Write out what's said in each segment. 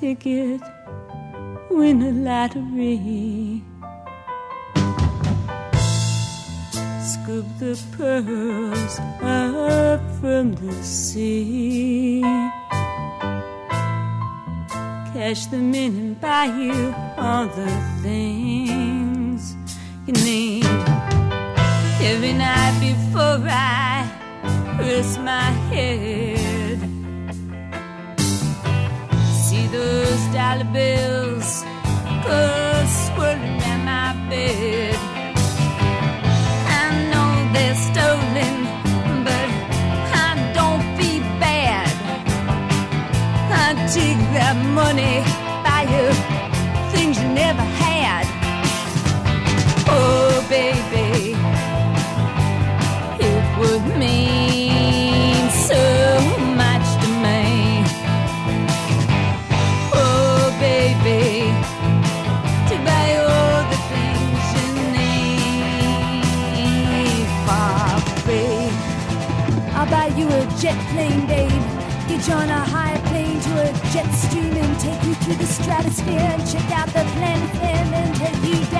Ticket, win a lottery. Scoop the pearls up from the sea. Cash them in and buy you all the things you need. Every night before I rest my head, those dollar bills go swirling in my bed. I know they're stolen, but I don't feel bad. I take that money, jet plane, babe. Get you on a high plane to a jet stream and take you through the stratosphere and check out the planet and take you down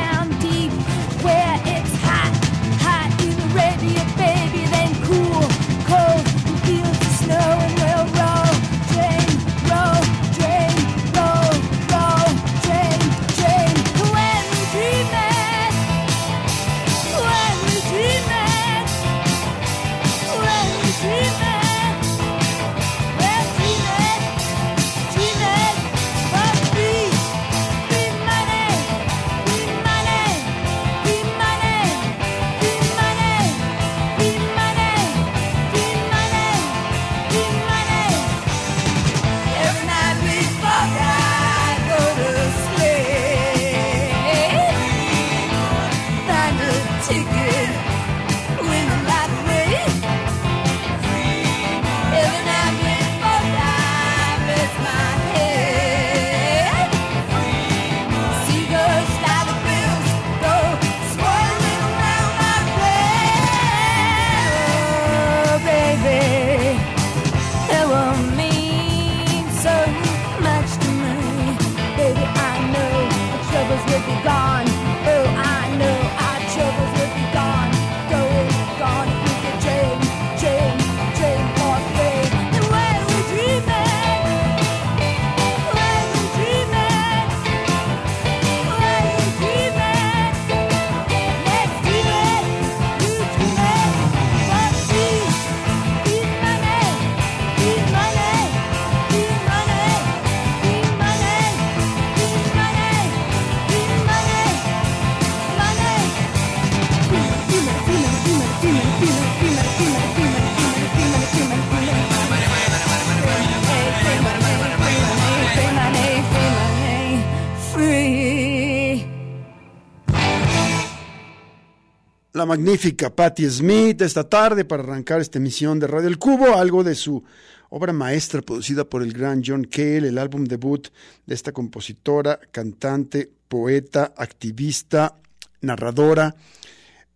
magnífica Patti Smith esta tarde para arrancar esta emisión de Radio El Cubo, algo de su obra maestra producida por el gran John Cale, el álbum debut de esta compositora, cantante, poeta, activista, narradora,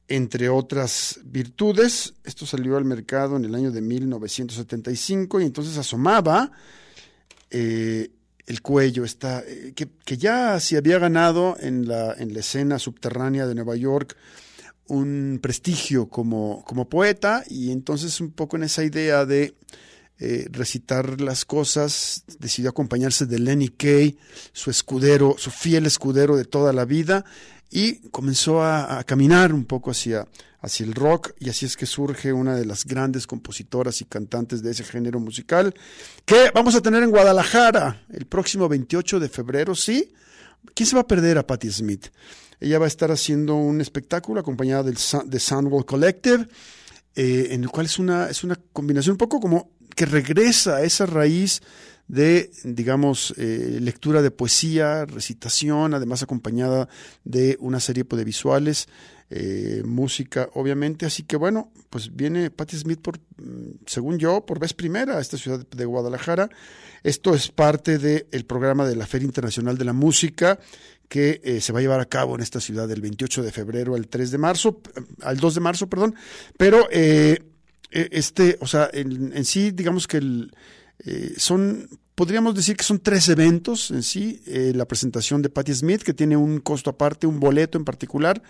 entre otras virtudes. Esto salió al mercado en el año de 1975 y entonces asomaba eh, el cuello, está, eh, que, que, ya se había ganado en la, en la escena subterránea de Nueva York un prestigio como, como poeta y entonces un poco en esa idea de eh, recitar las cosas, decidió acompañarse de Lenny Kay, su escudero, su fiel escudero de toda la vida, y comenzó a, caminar un poco hacia, hacia el rock y así es que surge una de las grandes compositoras y cantantes de ese género musical que vamos a tener en Guadalajara el próximo 28 de febrero, ¿sí? ¿Quién se va a perder a Patti Smith? Ella va a estar haciendo un espectáculo acompañada del, de Soundwall Collective, eh, en el cual es una, es una combinación un poco como que regresa a esa raíz de, digamos, eh, lectura de poesía, recitación, además acompañada de una serie pues, de visuales, eh, música, obviamente. Así que bueno, pues viene Patti Smith por, mm, según yo, por vez primera a esta ciudad de Guadalajara. Esto es parte del programa de la Feria Internacional de la Música que eh, se va a llevar a cabo en esta ciudad del 28 de febrero al 3 de marzo, al 2 de marzo, perdón. Pero eh, e, este, o sea, en, en sí, digamos que el, eh, son, podríamos decir que son tres eventos en sí. Eh, la presentación de Patti Smith, que tiene un costo aparte, un boleto en particular.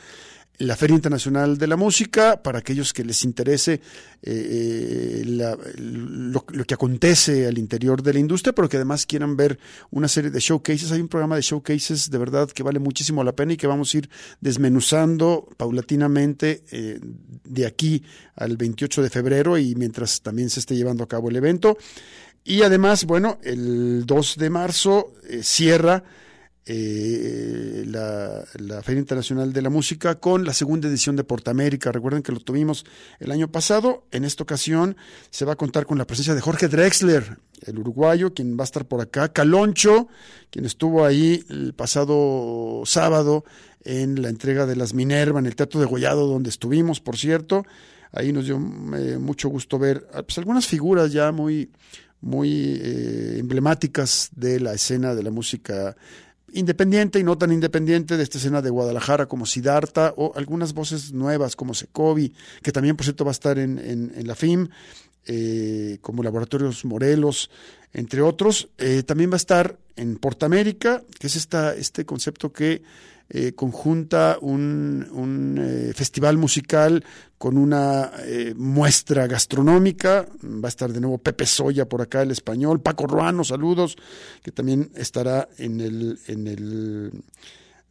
La Feria Internacional de la Música, para aquellos que les interese eh, la, lo, lo, que acontece al interior de la industria, pero que además quieran ver una serie de showcases. Hay un programa de showcases de verdad que vale muchísimo la pena y que vamos a ir desmenuzando paulatinamente eh, de aquí al 28 de febrero y mientras también se esté llevando a cabo el evento. Y además, bueno, el 2 de marzo eh, cierra eh, la, Feria Internacional de la Música con la segunda edición de Portamérica. Recuerden que lo tuvimos el año pasado. En esta ocasión se va a contar con la presencia de Jorge Drexler, el uruguayo, quien va a estar por acá. Caloncho, quien estuvo ahí el pasado sábado en la entrega de las Minerva en el Teatro de Gollado, donde estuvimos, por cierto. Ahí nos dio eh, mucho gusto ver pues, algunas figuras ya muy, muy eh, emblemáticas de la escena de la música independiente y no tan independiente de esta escena de Guadalajara como Siddhartha o algunas voces nuevas como Secovi, que también por cierto va a estar en, en, en la FIM, eh, como Laboratorios Morelos, entre otros. Eh, también va a estar en Portamérica, que es esta, este concepto que eh, conjunta un, un eh, festival musical con una eh, muestra gastronómica. Va a estar de nuevo Pepe Soya por acá, el español. Paco Ruano, saludos, que también estará en el, en el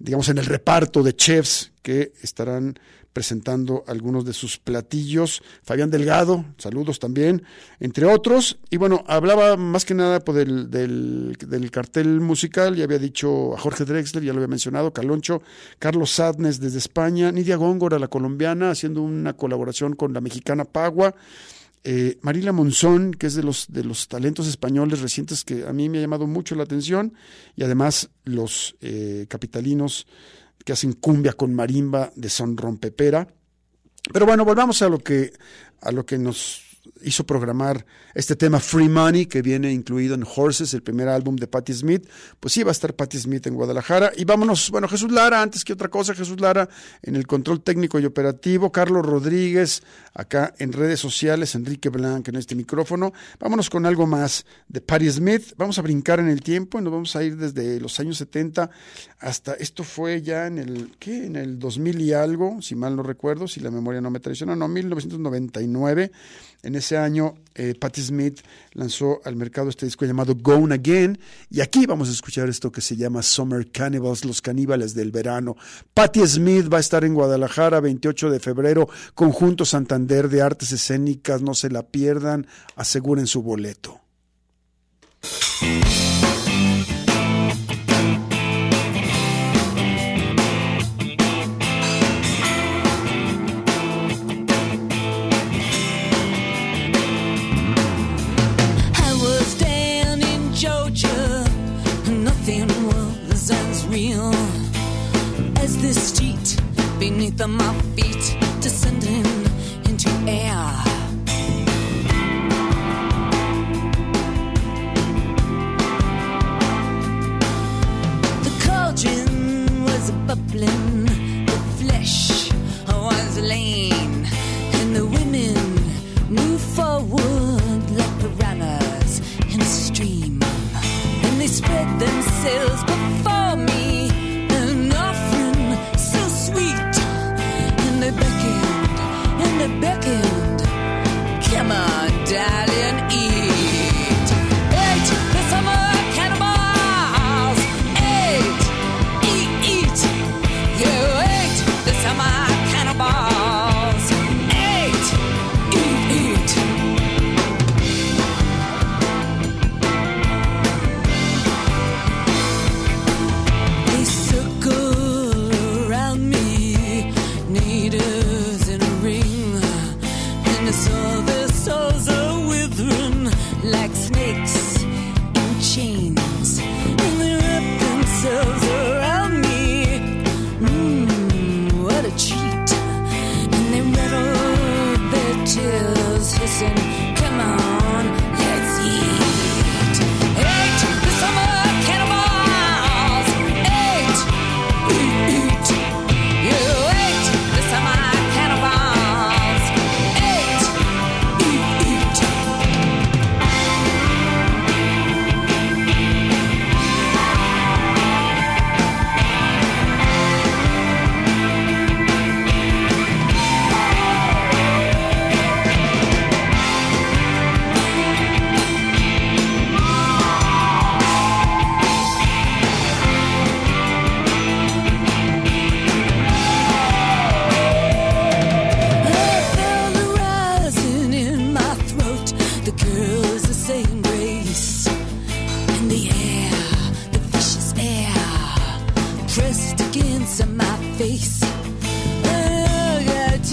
digamos, en el reparto de chefs que estarán presentando algunos de sus platillos. Fabián Delgado, saludos también, entre otros. Y bueno, hablaba más que nada pues, del, del, del, cartel musical, ya había dicho a Jorge Drexler, ya lo había mencionado, Caloncho, Carlos Sadnes desde España, Nidia Góngora, la colombiana, haciendo una colaboración con la mexicana Pagua. Eh, Marila Monzón, que es de los, de los talentos españoles recientes que a mí me ha llamado mucho la atención, y además los eh, capitalinos que hacen cumbia con marimba de son rompepera. Pero bueno, volvamos a lo que, a lo que nos hizo programar este tema Free Money que viene incluido en Horses, el primer álbum de Patti Smith. Pues sí, va a estar Patti Smith en Guadalajara. Y vámonos, bueno, Jesús Lara, antes que otra cosa, Jesús Lara en el control técnico y operativo, Carlos Rodríguez acá en redes sociales, Enrique Blanc en este micrófono. Vámonos con algo más de Patti Smith. Vamos a brincar en el tiempo y nos vamos a ir desde los años 70 hasta, esto fue ya en el, ¿qué? En el 2000 y algo, si mal no recuerdo, si la memoria no me traiciona, no, 1999. En ese año, eh, Patti Smith lanzó al mercado este disco llamado Gone Again. Y aquí vamos a escuchar esto que se llama Summer Cannibals, los caníbales del verano. Patti Smith va a estar en Guadalajara 28 de febrero, Conjunto Santander de Artes Escénicas. No se la pierdan, aseguren su boleto. Beneath my feet, descending into air. The cauldron was bubbling, the flesh was lean, and the women moved forward like piranhas in a stream, and they spread themselves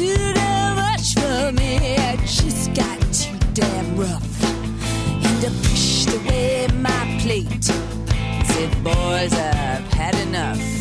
too damn much for me. I just got too damn rough. And I pushed away my plate. Said, boys, I've had enough.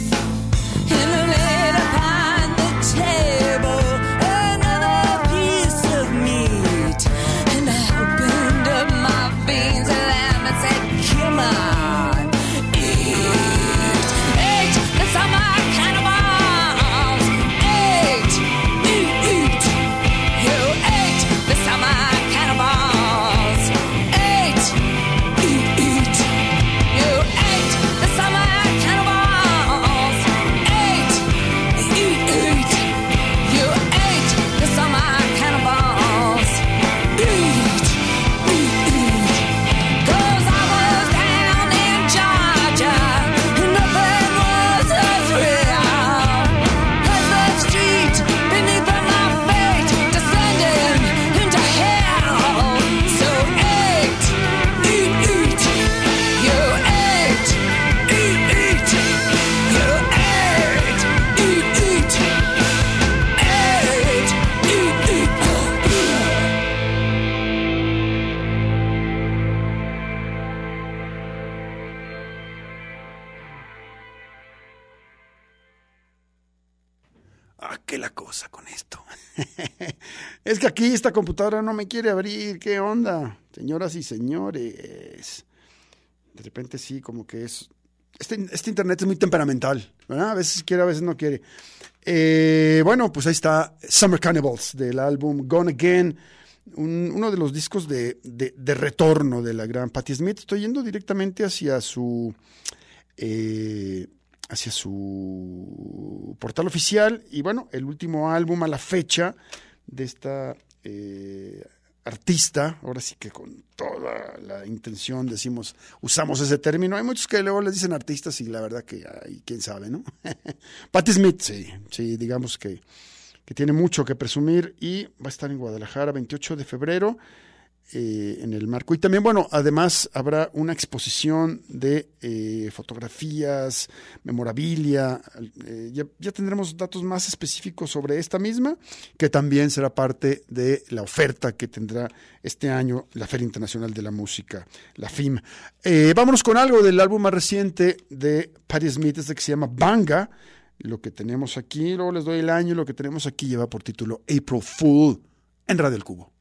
Aquí esta computadora no me quiere abrir. ¿Qué onda? Señoras y señores. De repente sí, como que es... Este, este internet es muy temperamental, ¿verdad? A veces quiere, a veces no quiere. Eh, bueno, pues ahí está Summer Cannibals del álbum Gone Again. un- uno de los discos de, de- de retorno de la gran Patti Smith. Estoy yendo directamente hacia su... eh, hacia su portal oficial y bueno, el último álbum a la fecha de esta eh, artista, ahora sí que con toda la intención decimos, usamos ese término, hay muchos que luego les dicen artistas y la verdad que ay, quién sabe, ¿no? Patti Smith, sí, sí, digamos que, que tiene mucho que presumir y va a estar en Guadalajara 28 de febrero eh, en el marco. Y también, bueno, además habrá una exposición de eh, fotografías, memorabilia. eh, ya, ya tendremos datos más específicos sobre esta misma, que también será parte de la oferta que tendrá este año la Feria Internacional de la Música, la FIM. Vámonos con algo del álbum más reciente de Patti Smith, este que se llama Banga. Lo que tenemos aquí, luego les doy el año, lo que tenemos aquí lleva por título April Fool en Radio El Cubo.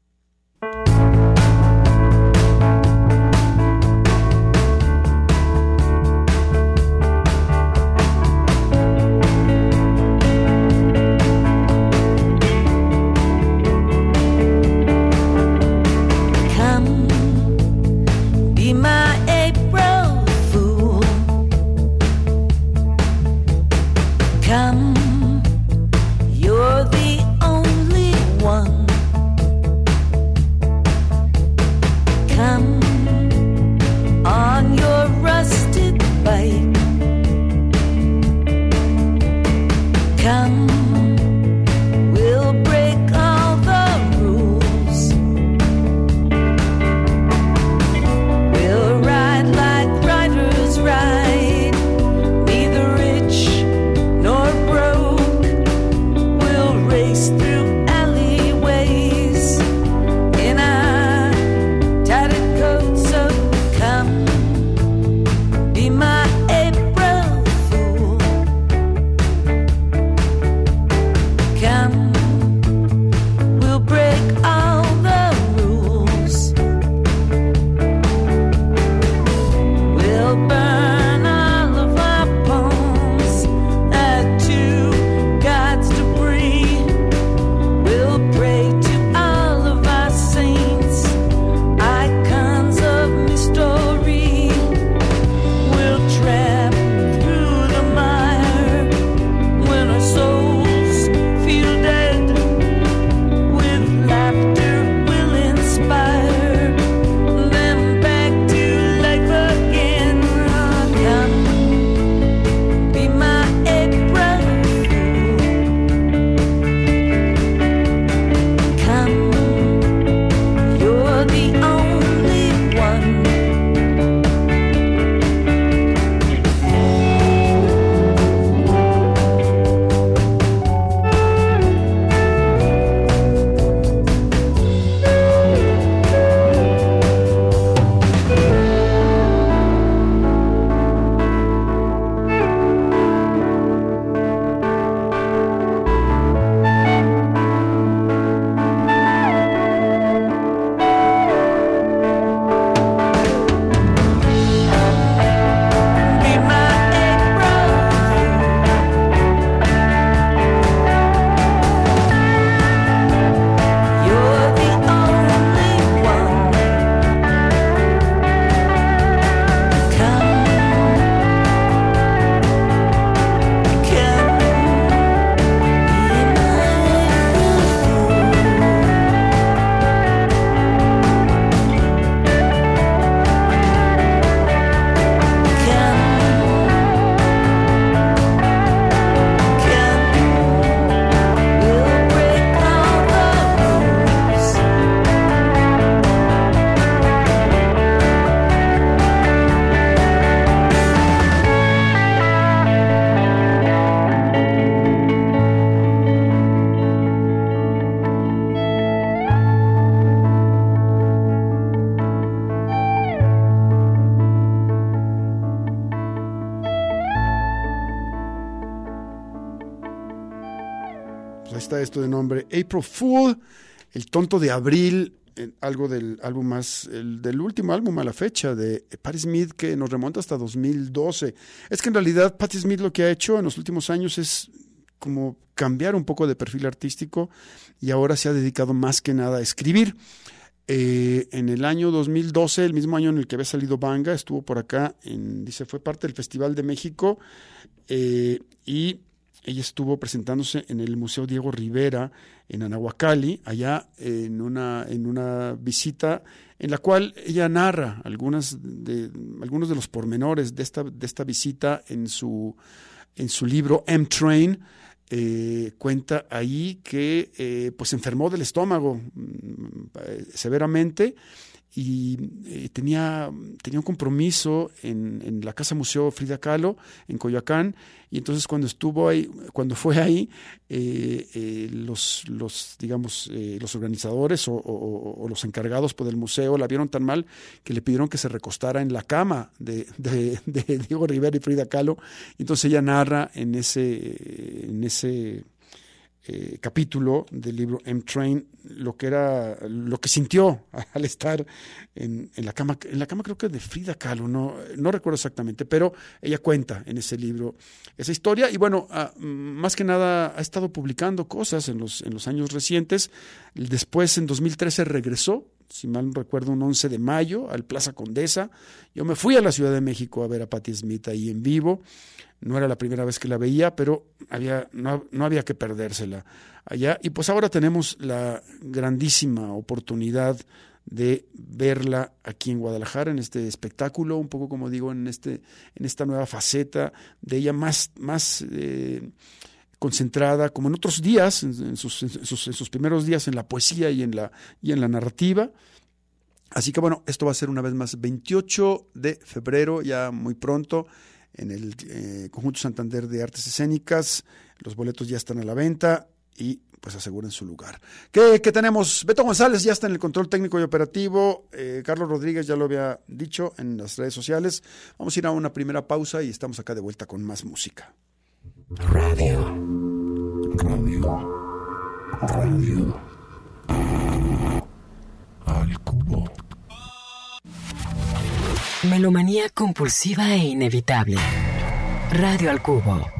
April Fool, El tonto de abril, algo del álbum más, el, del último álbum a la fecha de Patti Smith que nos remonta hasta 2012. Es que en realidad Patti Smith lo que ha hecho en los últimos años es como cambiar un poco de perfil artístico y ahora se ha dedicado más que nada a escribir. Eh, en el año 2012, el mismo año en el que había salido Banga, estuvo por acá, en, dice, fue parte del Festival de México eh, y ella estuvo presentándose en el Museo Diego Rivera en Anahuacalli, allá en una, en una visita en la cual ella narra algunas de, algunos de los pormenores de esta, de esta visita en su, en su libro M-Train, eh, cuenta ahí que eh, pues enfermó del estómago mm, severamente y eh, tenía, tenía un compromiso en, en, la Casa Museo Frida Kahlo en Coyoacán y entonces cuando estuvo ahí, cuando fue ahí, eh, eh, los, los, digamos, eh, los organizadores o, los encargados por el museo la vieron tan mal que le pidieron que se recostara en la cama de, de, Diego Rivera y Frida Kahlo. Entonces ella narra en ese, en ese eh, capítulo del libro M-Train lo que era lo que sintió al estar en, en, la cama en la cama creo que de Frida Kahlo no, no recuerdo exactamente pero ella cuenta en ese libro esa historia. Y bueno ah, más que nada ha estado publicando cosas en los en los años recientes. Después en 2013 regresó si mal recuerdo, un 11 de mayo al Plaza Condesa. Yo me fui a la Ciudad de México a ver a Patti Smith ahí en vivo. No era la primera vez que la veía, pero había, no, no había que perdérsela allá. Y pues ahora tenemos la grandísima oportunidad de verla aquí en Guadalajara, en este espectáculo, un poco como digo, en, este, en esta nueva faceta de ella más, más eh, concentrada, como en otros días, en sus, primeros días en la poesía y en la, y en la narrativa. Así que bueno, esto va a ser una vez más 28 de febrero, ya muy pronto, en el eh, Conjunto Santander de Artes Escénicas. Los boletos ya están a la venta y pues aseguren su lugar. ¿Qué, qué tenemos? Beto González ya está en el control técnico y operativo. Eh, Carlos Rodríguez ya lo había dicho en las redes sociales. Vamos a ir a una primera pausa y estamos acá de vuelta con más música. Radio. Radio. Radio. Al cubo. Melomanía compulsiva e inevitable. Radio al cubo.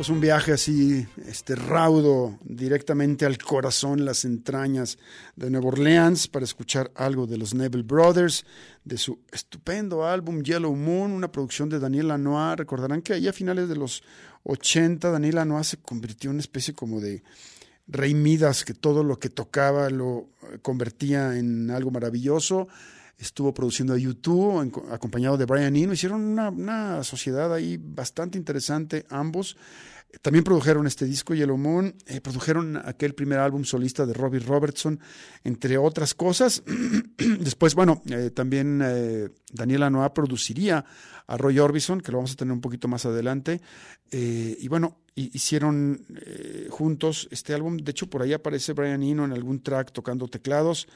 Pues un viaje así, este raudo, directamente al corazón, las entrañas de Nueva Orleans, para escuchar algo de los Neville Brothers, de su estupendo álbum Yellow Moon, una producción de Daniel Lanois. Recordarán que ahí a finales de los 80, Daniel Lanois se convirtió en una especie como de rey Midas, que todo lo que tocaba lo convertía en algo maravilloso estuvo produciendo a YouTube acompañado de Brian Eno. Hicieron una, una, sociedad ahí bastante interesante ambos. También produjeron este disco Yellow Moon, eh, produjeron aquel primer álbum solista de Robbie Robertson, entre otras cosas. Después, bueno, eh, también eh, Daniela Noah produciría a Roy Orbison, que lo vamos a tener un poquito más adelante. Y bueno, hicieron juntos este álbum. De hecho, por ahí aparece Brian Eno en algún track tocando teclados.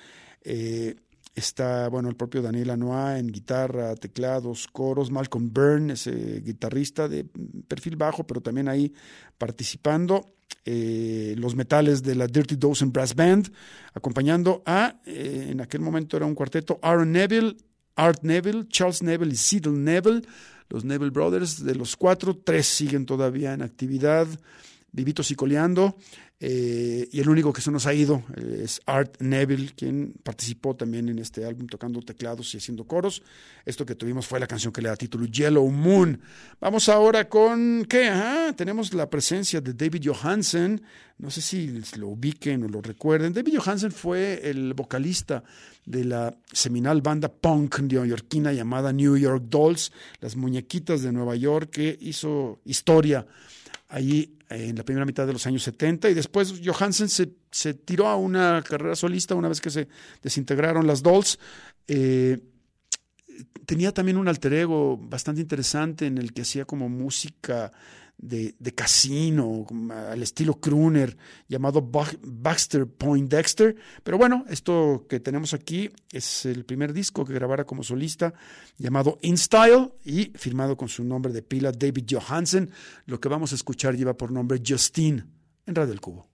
Está, bueno, el propio Daniel Lanois en guitarra, teclados, coros, Malcolm Byrne, ese guitarrista de perfil bajo, pero también ahí participando. Eh, los metales de la Dirty Dozen Brass Band, acompañando a, eh, en aquel momento era un cuarteto, Aaron Neville, Art Neville, Charles Neville y Cecil Neville, los Neville Brothers, de los cuatro, tres siguen todavía en actividad, vivitos y coleando. Eh, y el único que se nos ha ido eh, es Art Neville, quien participó también en este álbum tocando teclados y haciendo coros. Esto que tuvimos fue la canción que le da título Yellow Moon. Vamos ahora con, ¿qué? Tenemos la presencia de David Johansen. No sé si lo ubiquen o lo recuerden. David Johansen fue el vocalista de la seminal banda punk neoyorquina llamada New York Dolls, las muñequitas de Nueva York, que hizo historia allí en la primera mitad de los años 70 y después Johansen se, se tiró a una carrera solista una vez que se desintegraron las Dolls. Eh, tenía también un alter ego bastante interesante en el que hacía como música de, casino, al estilo crooner, llamado Baxter Point Dexter. Pero bueno, esto que tenemos aquí es el primer disco que grabara como solista, llamado In Style y firmado con su nombre de pila David Johansen. Lo que vamos a escuchar lleva por nombre Justine en Radio El Cubo.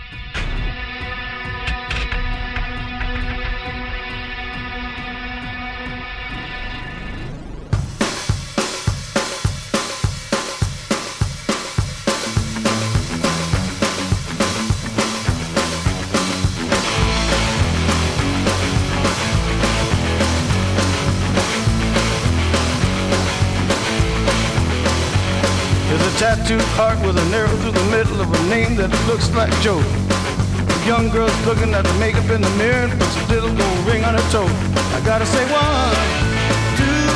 Tattooed heart with an arrow through the middle of a name that looks like Joe. The young girl's looking at the makeup in the mirror and puts a little gold ring on her toe. I gotta say one, two,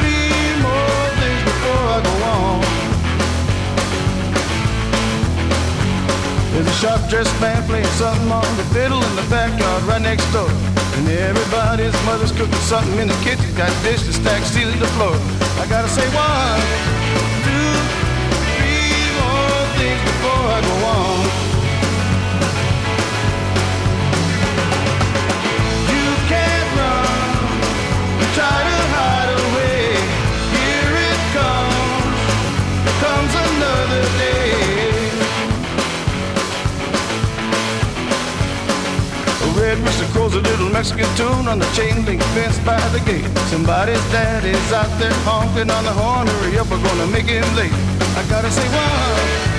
three more things before I go on. There's a sharp dressed man playing something on the fiddle in the backyard right next door. And everybody's mother's cooking something in the kitchen, got dishes stacked sealing the floor. I gotta say one, before I go on. You can't run, try to hide away. Here it comes, comes another day. A red rooster crows a little Mexican tune on the chain link fence by the gate. Somebody's daddy's out there honking on the horn. Hurry up, we're gonna make him late. I gotta say one,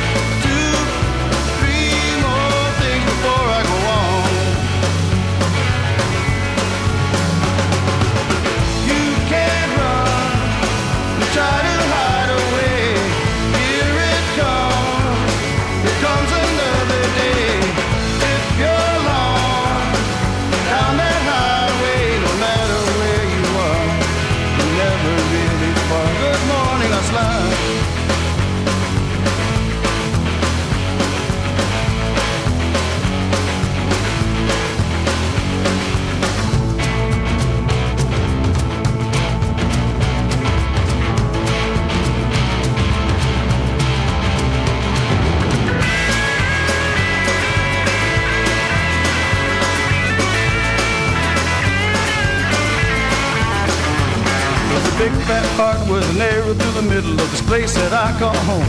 big fat heart with an arrow through the middle of this place that I call home.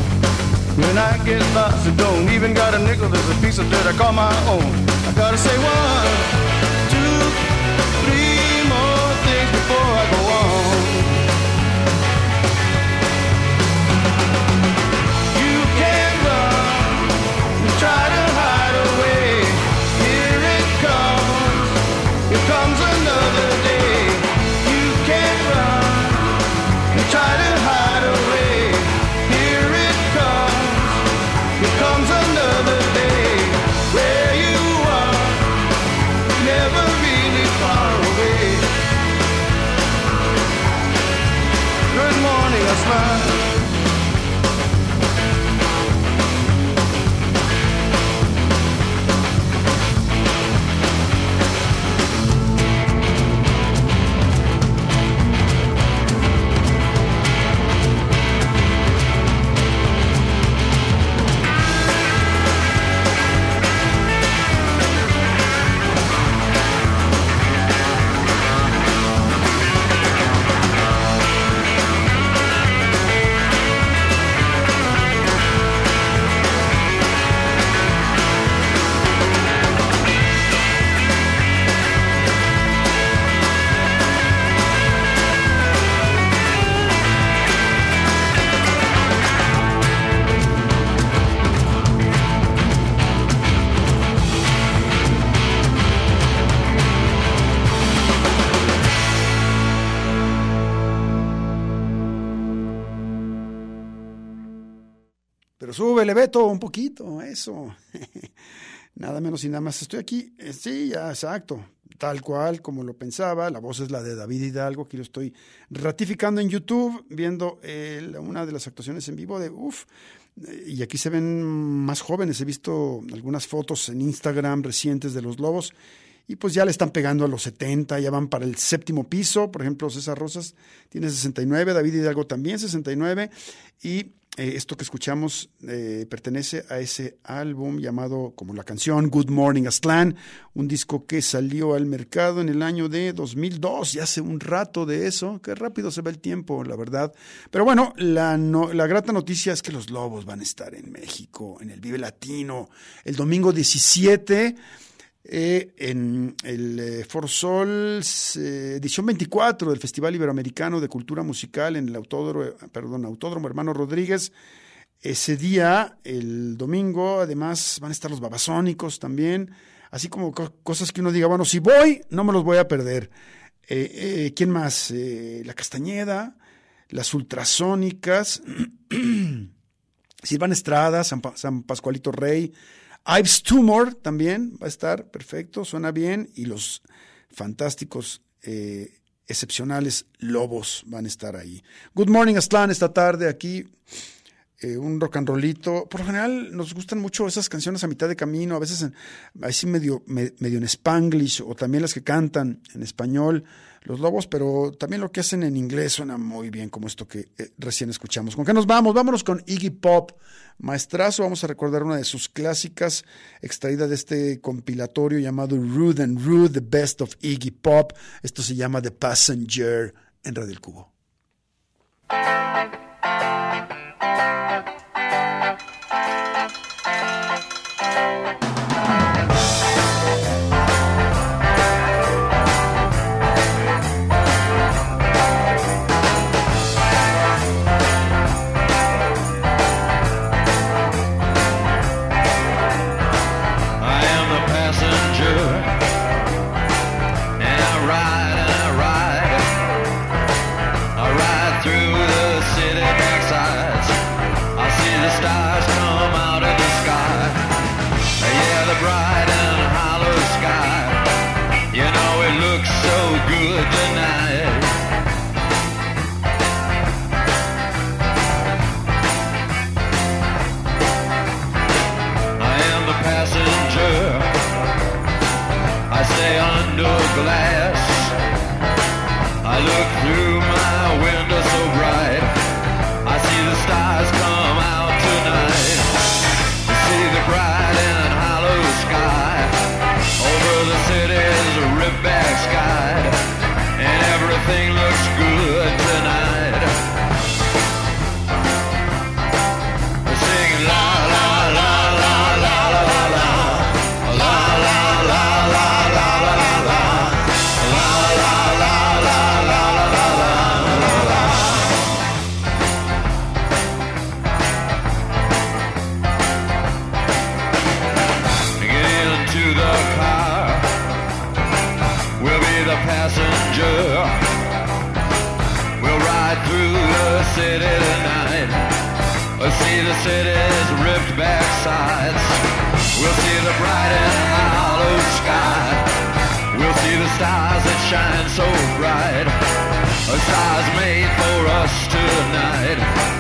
When I get lost, I don't even got a nickel. There's a piece of dirt I call my own. I gotta say one, un poquito, eso. nada menos y nada más. Estoy aquí, eh, sí, ya, exacto. Tal cual, como lo pensaba. La voz es la de David Hidalgo. Aquí lo estoy ratificando en YouTube, viendo eh, una de las actuaciones en vivo de UF. Y aquí se ven más jóvenes. He visto algunas fotos en Instagram recientes de los lobos. Y pues ya le están pegando a los 70, ya van para el séptimo piso, por ejemplo, César Rosas tiene 69, David Hidalgo también 69, y eh, esto que escuchamos eh, pertenece a ese álbum llamado como la canción Good Morning Aztlán, un disco que salió al mercado en el año de 2002, ya hace un rato de eso, qué rápido se va el tiempo, la verdad. Pero bueno, la, no- la grata noticia es que los Lobos van a estar en México, en el Vive Latino, el domingo 17 eh, en el eh, Forsol eh, edición 24 del Festival Iberoamericano de Cultura Musical en el Autódromo, perdón, Autódromo Hermano Rodríguez. Ese día, el domingo, además van a estar los babasónicos también, así como co- cosas que uno diga, bueno, si voy, no me los voy a perder. Eh, ¿Quién más? La Castañeda, las Ultrasónicas, Silvana Estrada, San, San Pascualito Rey, Ives Tumor también va a estar, perfecto, suena bien, y los fantásticos, eh, excepcionales Lobos van a estar ahí. Good morning, Aztlán, esta tarde aquí, eh, un rock and rollito. Por lo general nos gustan mucho esas canciones a mitad de camino, a veces así medio, me- medio en spanglish, o también las que cantan en español, los lobos, pero también lo que hacen en inglés suena muy bien, como esto que eh, recién escuchamos. ¿Con qué nos vamos? Vámonos con Iggy Pop, maestrazo. Vamos a recordar una de sus clásicas, extraída de este compilatorio llamado Rude and Rude, The Best of Iggy Pop. Esto se llama The Passenger en Radio El Cubo. City tonight. We'll see the city's ripped back sides. We'll see the bright and hollow sky. We'll see the stars that shine so bright. A stars made for us tonight.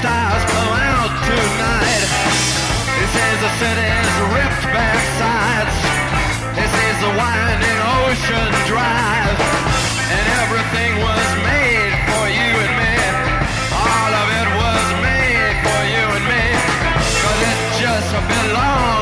Stars come out tonight. He sees the city's ripped back sides. He sees the winding ocean drive. And everything was made for you and me. All of it was made for you and me. Cause it just belongs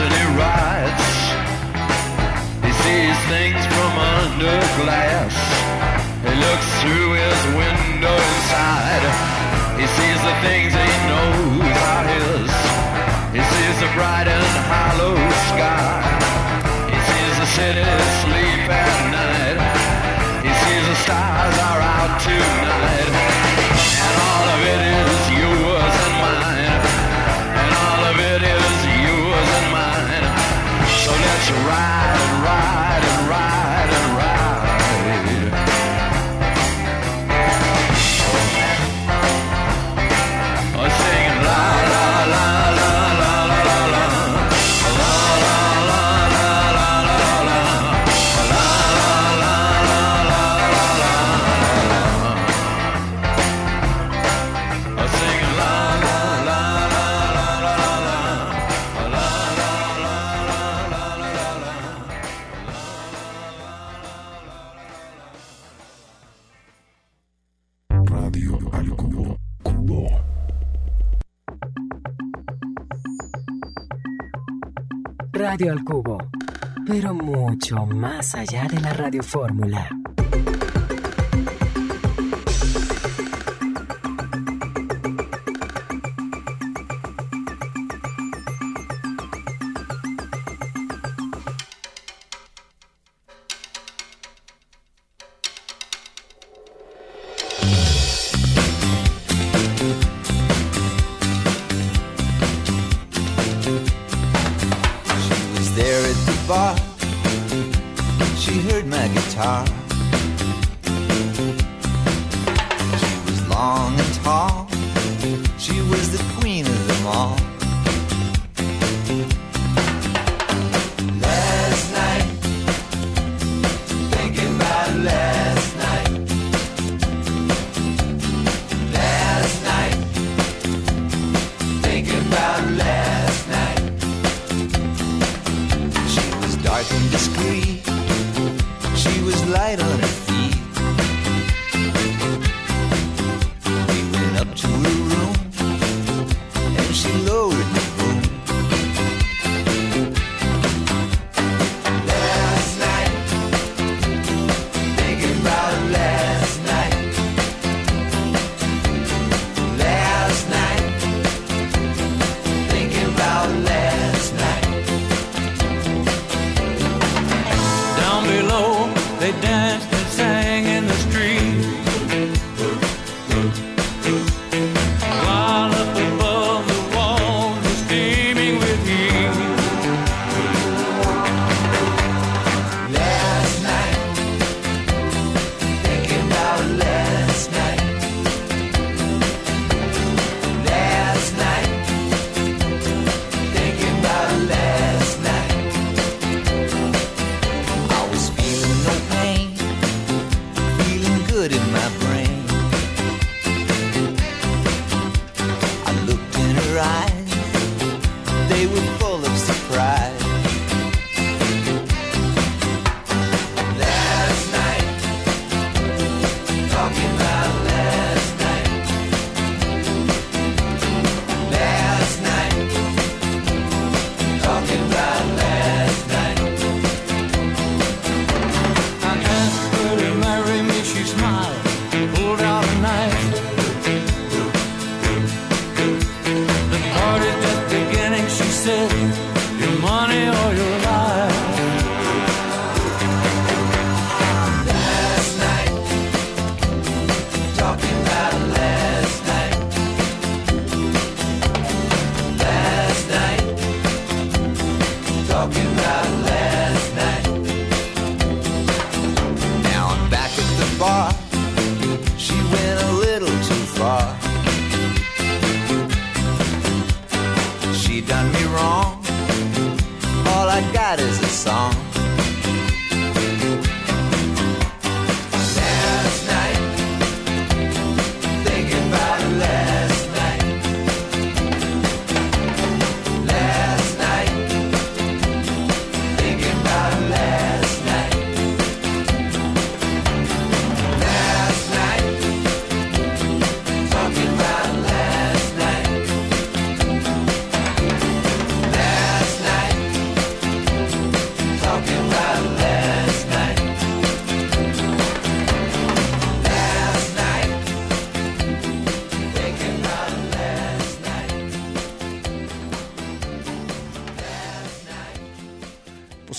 and he writes. He sees things from under glass. He looks through his window inside. He sees the things he knows are his. He sees the bright and hollow sky. He sees the city sleep at night. He sees the stars are out tonight. to ride. más allá de la radiofórmula.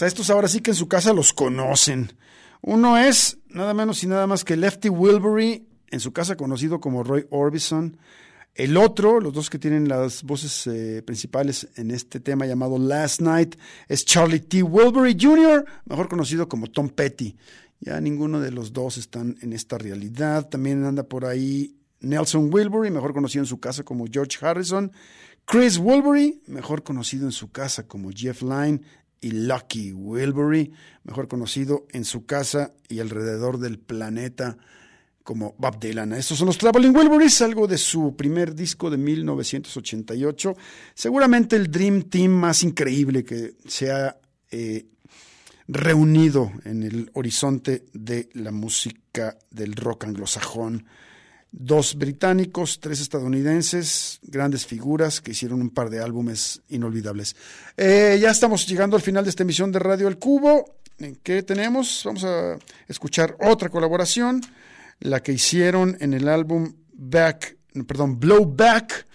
Estos ahora sí que en su casa los conocen. Uno es nada menos y nada más que Lefty Wilbury, en su casa conocido como Roy Orbison. El otro, los dos que tienen las voces eh, principales en este tema llamado Last Night, es Charlie T. Wilbury Jr., mejor conocido como Tom Petty. Ya ninguno de los dos están en esta realidad. También anda por ahí Nelson Wilbury, mejor conocido en su casa como George Harrison. Chris Wilbury, mejor conocido en su casa como Jeff Lynne. Y Lucky Wilbury, mejor conocido en su casa y alrededor del planeta como Bob Dylan. Estos son los Traveling Wilburys, algo de su primer disco de 1988. Seguramente el Dream Team más increíble que se ha eh, reunido en el horizonte de la música del rock anglosajón. Dos británicos, tres estadounidenses, grandes figuras que hicieron un par de álbumes inolvidables. Eh, ya estamos llegando al final de esta emisión de Radio El Cubo. ¿Qué tenemos? Vamos a escuchar otra colaboración la que hicieron en el álbum Back, perdón, Blowback,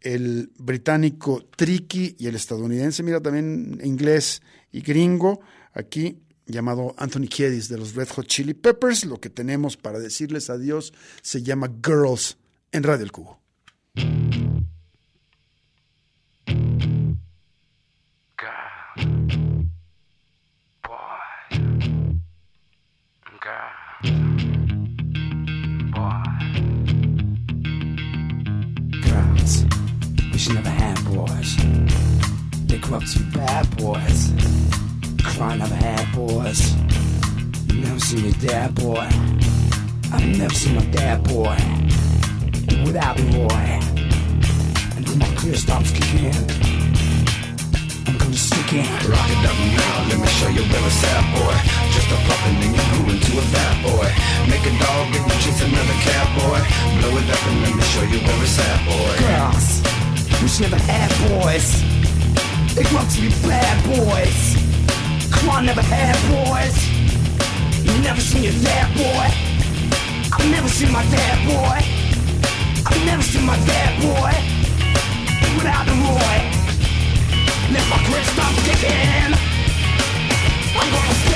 el británico Tricky y el estadounidense, mira también inglés y gringo, aquí llamado Anthony Kiedis de los Red Hot Chili Peppers. Lo que tenemos para decirles adiós se llama Girls en Radio El Cubo. We should never had boys. They to be bad boys. Cry never had boys. Never seen your dad boy. I've never seen my dad boy. Without me boy. And when my career stops kicking in, I'm gonna stick in. Rock it up now, let me show you where it's at, boy. Just a puppet and you grew into a fat boy. Make a dog and you chase another cat, boy. Blow it up and let me show you where it's at, boy. girls. We should never had boys. They grew up to be bad boys. Come never had boys. You never seen your dad, boy. I've never seen my dad, boy. I've never seen my dad, boy. Without the boy. Let my grit stop kicking. I'm gonna stick